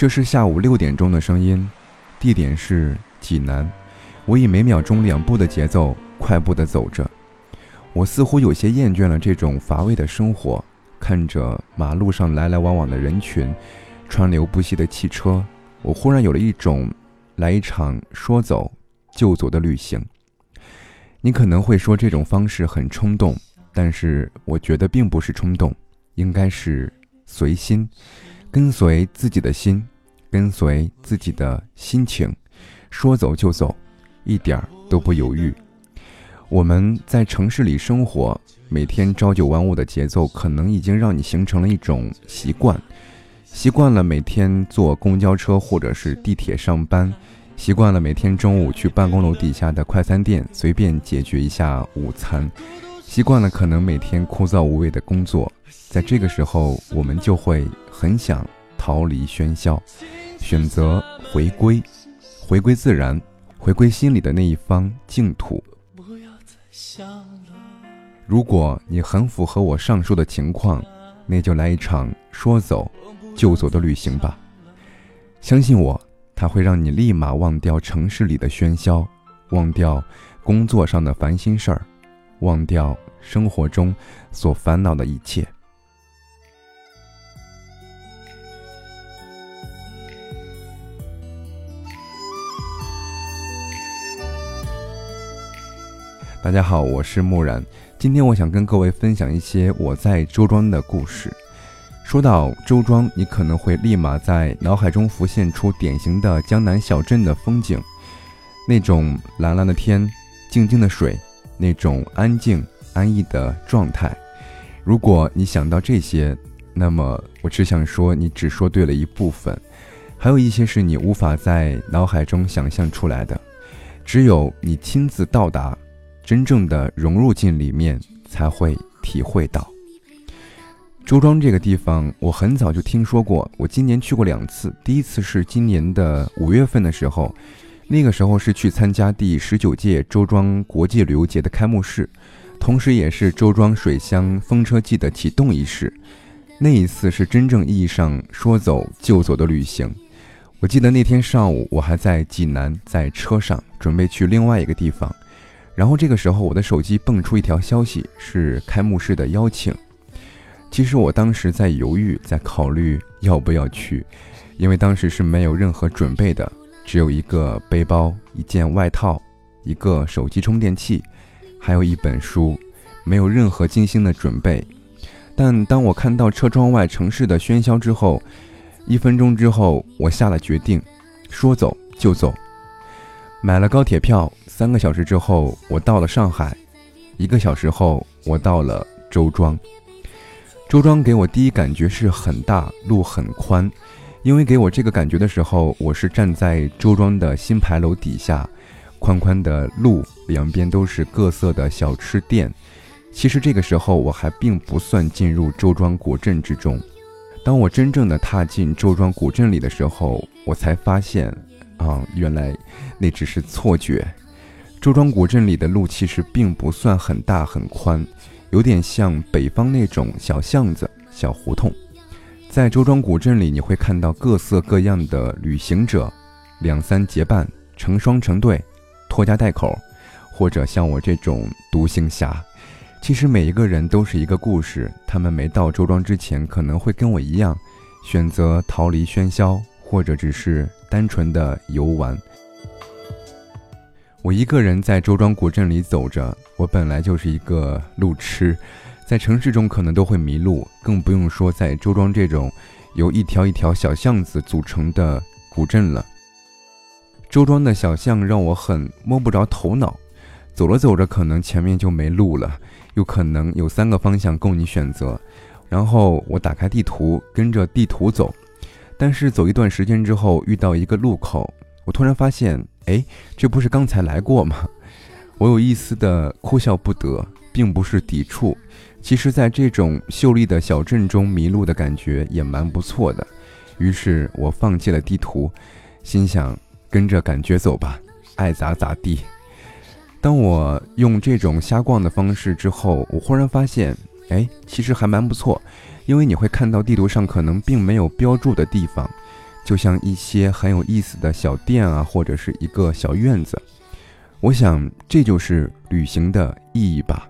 这是下午六点钟的声音，地点是济南。我以每秒钟两步的节奏快步的走着，我似乎有些厌倦了这种乏味的生活。看着马路上来来往往的人群，川流不息的汽车，我忽然有了一种来一场说走就走的旅行。你可能会说这种方式很冲动，但是我觉得并不是冲动，应该是随心。跟随自己的心，跟随自己的心情，说走就走，一点儿都不犹豫。我们在城市里生活，每天朝九晚五的节奏，可能已经让你形成了一种习惯，习惯了每天坐公交车或者是地铁上班，习惯了每天中午去办公楼底下的快餐店随便解决一下午餐，习惯了可能每天枯燥无味的工作。在这个时候，我们就会很想逃离喧嚣，选择回归，回归自然，回归心里的那一方净土。如果你很符合我上述的情况，那就来一场说走就走的旅行吧。相信我，它会让你立马忘掉城市里的喧嚣，忘掉工作上的烦心事儿，忘掉生活中所烦恼的一切。大家好，我是木然。今天我想跟各位分享一些我在周庄的故事。说到周庄，你可能会立马在脑海中浮现出典型的江南小镇的风景，那种蓝蓝的天，静静的水，那种安静安逸的状态。如果你想到这些，那么我只想说，你只说对了一部分，还有一些是你无法在脑海中想象出来的，只有你亲自到达。真正的融入进里面，才会体会到。周庄这个地方，我很早就听说过。我今年去过两次，第一次是今年的五月份的时候，那个时候是去参加第十九届周庄国际旅游节的开幕式，同时也是周庄水乡风车季的启动仪式。那一次是真正意义上说走就走的旅行。我记得那天上午，我还在济南，在车上准备去另外一个地方。然后这个时候，我的手机蹦出一条消息，是开幕式的邀请。其实我当时在犹豫，在考虑要不要去，因为当时是没有任何准备的，只有一个背包、一件外套、一个手机充电器，还有一本书，没有任何精心的准备。但当我看到车窗外城市的喧嚣之后，一分钟之后，我下了决定，说走就走，买了高铁票。三个小时之后，我到了上海；一个小时后，我到了周庄。周庄给我第一感觉是很大，路很宽。因为给我这个感觉的时候，我是站在周庄的新牌楼底下，宽宽的路两边都是各色的小吃店。其实这个时候我还并不算进入周庄古镇之中。当我真正的踏进周庄古镇里的时候，我才发现，啊，原来那只是错觉。周庄古镇里的路其实并不算很大很宽，有点像北方那种小巷子、小胡同。在周庄古镇里，你会看到各色各样的旅行者，两三结伴、成双成对、拖家带口，或者像我这种独行侠。其实每一个人都是一个故事，他们没到周庄之前，可能会跟我一样，选择逃离喧嚣，或者只是单纯的游玩。我一个人在周庄古镇里走着，我本来就是一个路痴，在城市中可能都会迷路，更不用说在周庄这种由一条一条小巷子组成的古镇了。周庄的小巷让我很摸不着头脑，走着走着可能前面就没路了，有可能有三个方向供你选择，然后我打开地图跟着地图走，但是走一段时间之后遇到一个路口，我突然发现。哎，这不是刚才来过吗？我有一丝的哭笑不得，并不是抵触。其实，在这种秀丽的小镇中迷路的感觉也蛮不错的。于是我放弃了地图，心想跟着感觉走吧，爱咋咋地。当我用这种瞎逛的方式之后，我忽然发现，哎，其实还蛮不错，因为你会看到地图上可能并没有标注的地方。就像一些很有意思的小店啊，或者是一个小院子。我想，这就是旅行的意义吧。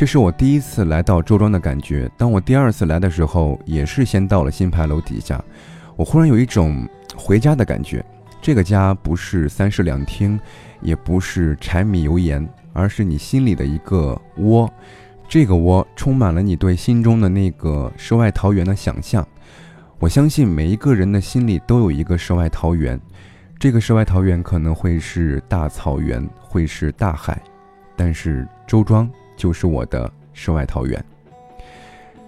这是我第一次来到周庄的感觉。当我第二次来的时候，也是先到了新牌楼底下，我忽然有一种回家的感觉。这个家不是三室两厅，也不是柴米油盐，而是你心里的一个窝。这个窝充满了你对心中的那个世外桃源的想象。我相信每一个人的心里都有一个世外桃源，这个世外桃源可能会是大草原，会是大海，但是周庄就是我的世外桃源。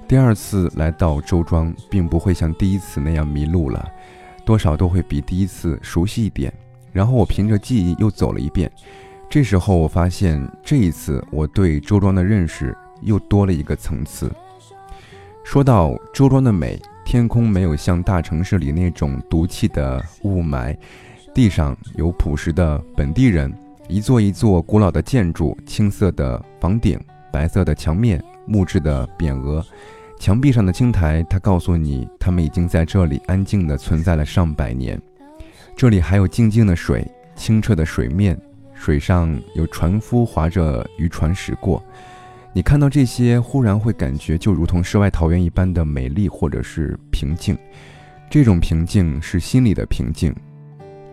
第二次来到周庄，并不会像第一次那样迷路了，多少都会比第一次熟悉一点。然后我凭着记忆又走了一遍，这时候我发现这一次我对周庄的认识又多了一个层次。说到周庄的美，天空没有像大城市里那种毒气的雾霾，地上有朴实的本地人，一座一座古老的建筑，青色的房顶，白色的墙面，木质的匾额，墙壁上的青苔，它告诉你，他们已经在这里安静地存在了上百年。这里还有静静的水，清澈的水面，水上有船夫划着渔船驶过。你看到这些，忽然会感觉就如同世外桃源一般的美丽，或者是平静。这种平静是心里的平静。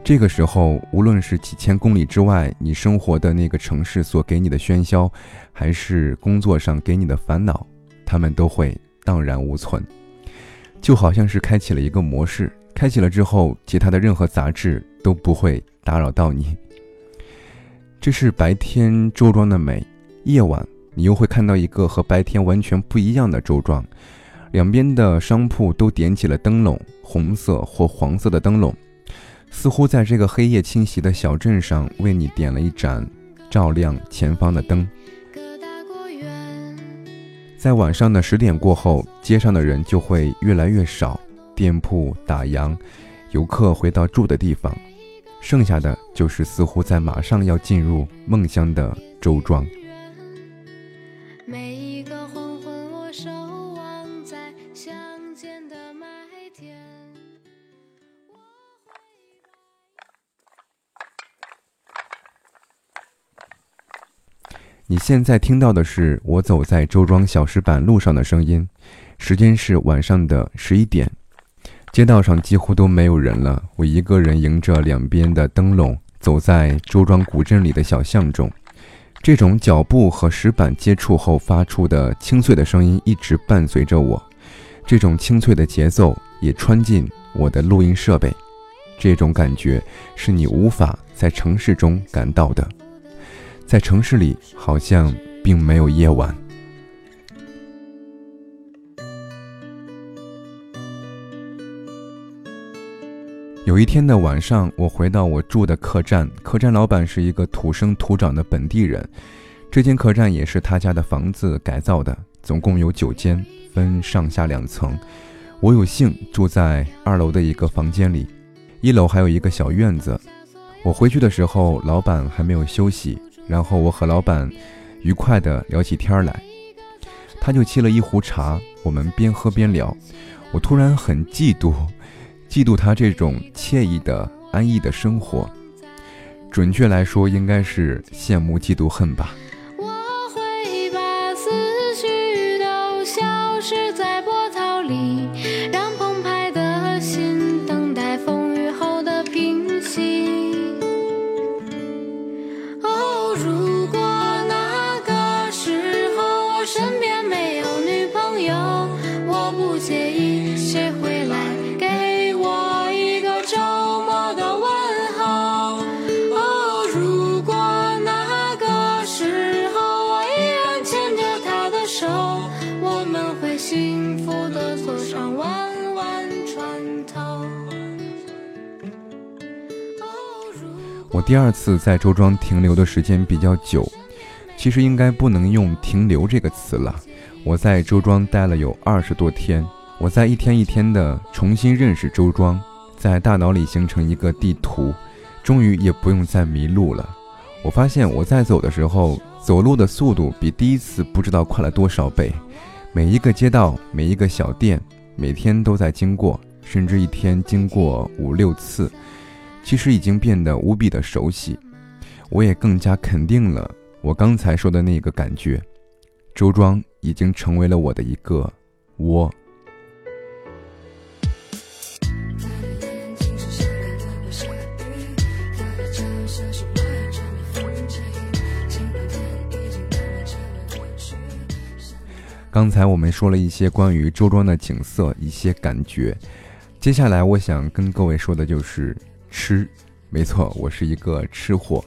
这个时候，无论是几千公里之外你生活的那个城市所给你的喧嚣，还是工作上给你的烦恼，他们都会荡然无存。就好像是开启了一个模式，开启了之后，其他的任何杂质都不会打扰到你。这是白天周庄的美，夜晚。你又会看到一个和白天完全不一样的周庄，两边的商铺都点起了灯笼，红色或黄色的灯笼，似乎在这个黑夜侵袭的小镇上为你点了一盏照亮前方的灯。在晚上的十点过后，街上的人就会越来越少，店铺打烊，游客回到住的地方，剩下的就是似乎在马上要进入梦乡的周庄。你现在听到的是我走在周庄小石板路上的声音，时间是晚上的十一点，街道上几乎都没有人了。我一个人迎着两边的灯笼，走在周庄古镇里的小巷中。这种脚步和石板接触后发出的清脆的声音一直伴随着我，这种清脆的节奏也穿进我的录音设备。这种感觉是你无法在城市中感到的。在城市里，好像并没有夜晚。有一天的晚上，我回到我住的客栈，客栈老板是一个土生土长的本地人。这间客栈也是他家的房子改造的，总共有九间，分上下两层。我有幸住在二楼的一个房间里，一楼还有一个小院子。我回去的时候，老板还没有休息，然后我和老板愉快地聊起天来。他就沏了一壶茶，我们边喝边聊。我突然很嫉妒。嫉妒他这种惬意的、安逸的生活，准确来说，应该是羡慕、嫉妒、恨吧。我我第二次在周庄停留的时间比较久，其实应该不能用“停留”这个词了。我在周庄待了有二十多天，我在一天一天的重新认识周庄，在大脑里形成一个地图，终于也不用再迷路了。我发现我在走的时候，走路的速度比第一次不知道快了多少倍。每一个街道，每一个小店，每天都在经过，甚至一天经过五六次。其实已经变得无比的熟悉，我也更加肯定了我刚才说的那个感觉，周庄已经成为了我的一个窝。刚才我们说了一些关于周庄的景色，一些感觉，接下来我想跟各位说的就是。吃，没错，我是一个吃货。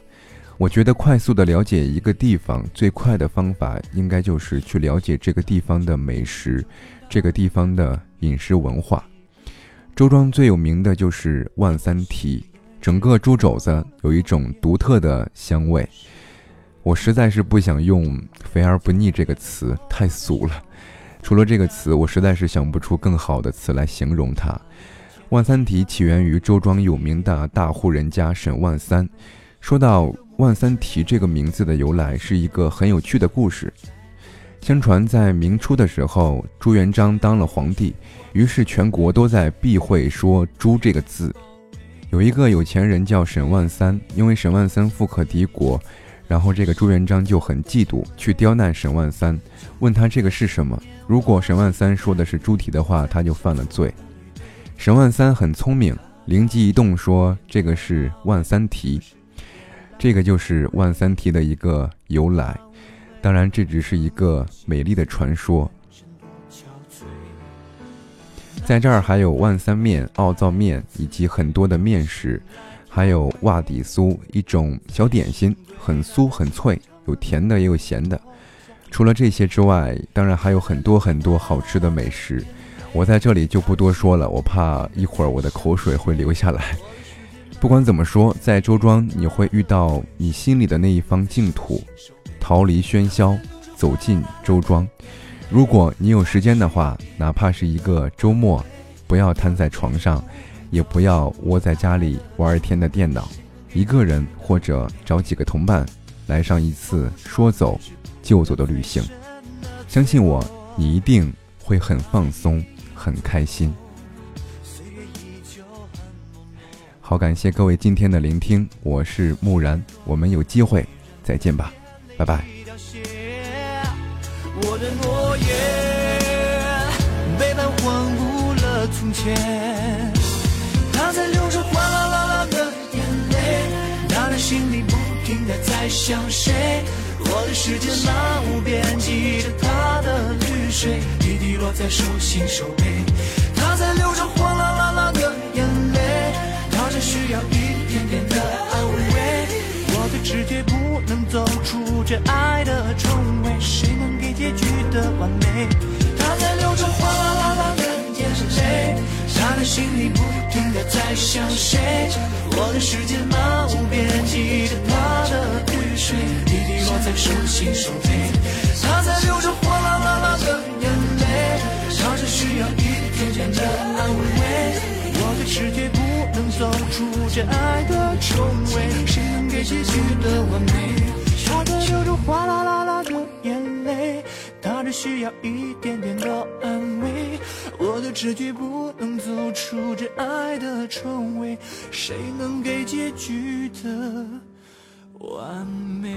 我觉得快速的了解一个地方最快的方法，应该就是去了解这个地方的美食，这个地方的饮食文化。周庄最有名的就是万三蹄，整个猪肘子有一种独特的香味。我实在是不想用“肥而不腻”这个词，太俗了。除了这个词，我实在是想不出更好的词来形容它。万三蹄起源于周庄有名的大户人家沈万三。说到万三蹄这个名字的由来，是一个很有趣的故事。相传在明初的时候，朱元璋当了皇帝，于是全国都在避讳说“朱”这个字。有一个有钱人叫沈万三，因为沈万三富可敌国，然后这个朱元璋就很嫉妒，去刁难沈万三，问他这个是什么。如果沈万三说的是猪蹄的话，他就犯了罪。沈万三很聪明，灵机一动说：“这个是万三蹄，这个就是万三蹄的一个由来。当然，这只是一个美丽的传说。在这儿还有万三面、奥灶面以及很多的面食，还有袜底酥，一种小点心，很酥很脆，有甜的也有咸的。除了这些之外，当然还有很多很多好吃的美食。”我在这里就不多说了，我怕一会儿我的口水会流下来。不管怎么说，在周庄你会遇到你心里的那一方净土，逃离喧嚣，走进周庄。如果你有时间的话，哪怕是一个周末，不要瘫在床上，也不要窝在家里玩一天的电脑，一个人或者找几个同伴，来上一次说走就走的旅行。相信我，你一定会很放松。很开心，好感谢各位今天的聆听，我是木然，我们有机会再见吧，拜拜。我的诺言背叛荒芜了从前，他在流着哗啦啦啦的眼泪，他的心里不停的在想谁，我的世界漫无边际的他的水滴滴。落在手心手背，他在流着哗啦啦啦的眼泪，他只需要一点点的安慰。我的直觉不能走出这爱的重围。谁能给结局的完美。他在流着哗啦啦啦的眼泪，他的心里不停的在想谁。我的世界漫无边际的他的雨水，滴滴落在手心手背。他在流着要一点点的安慰。我的世界不能走出这爱的重围，谁能给结局的完美？他在流着哗啦啦啦的眼泪，他只需要一点点的安慰。我的直觉不能走出这爱的重围，谁能给结局的完美？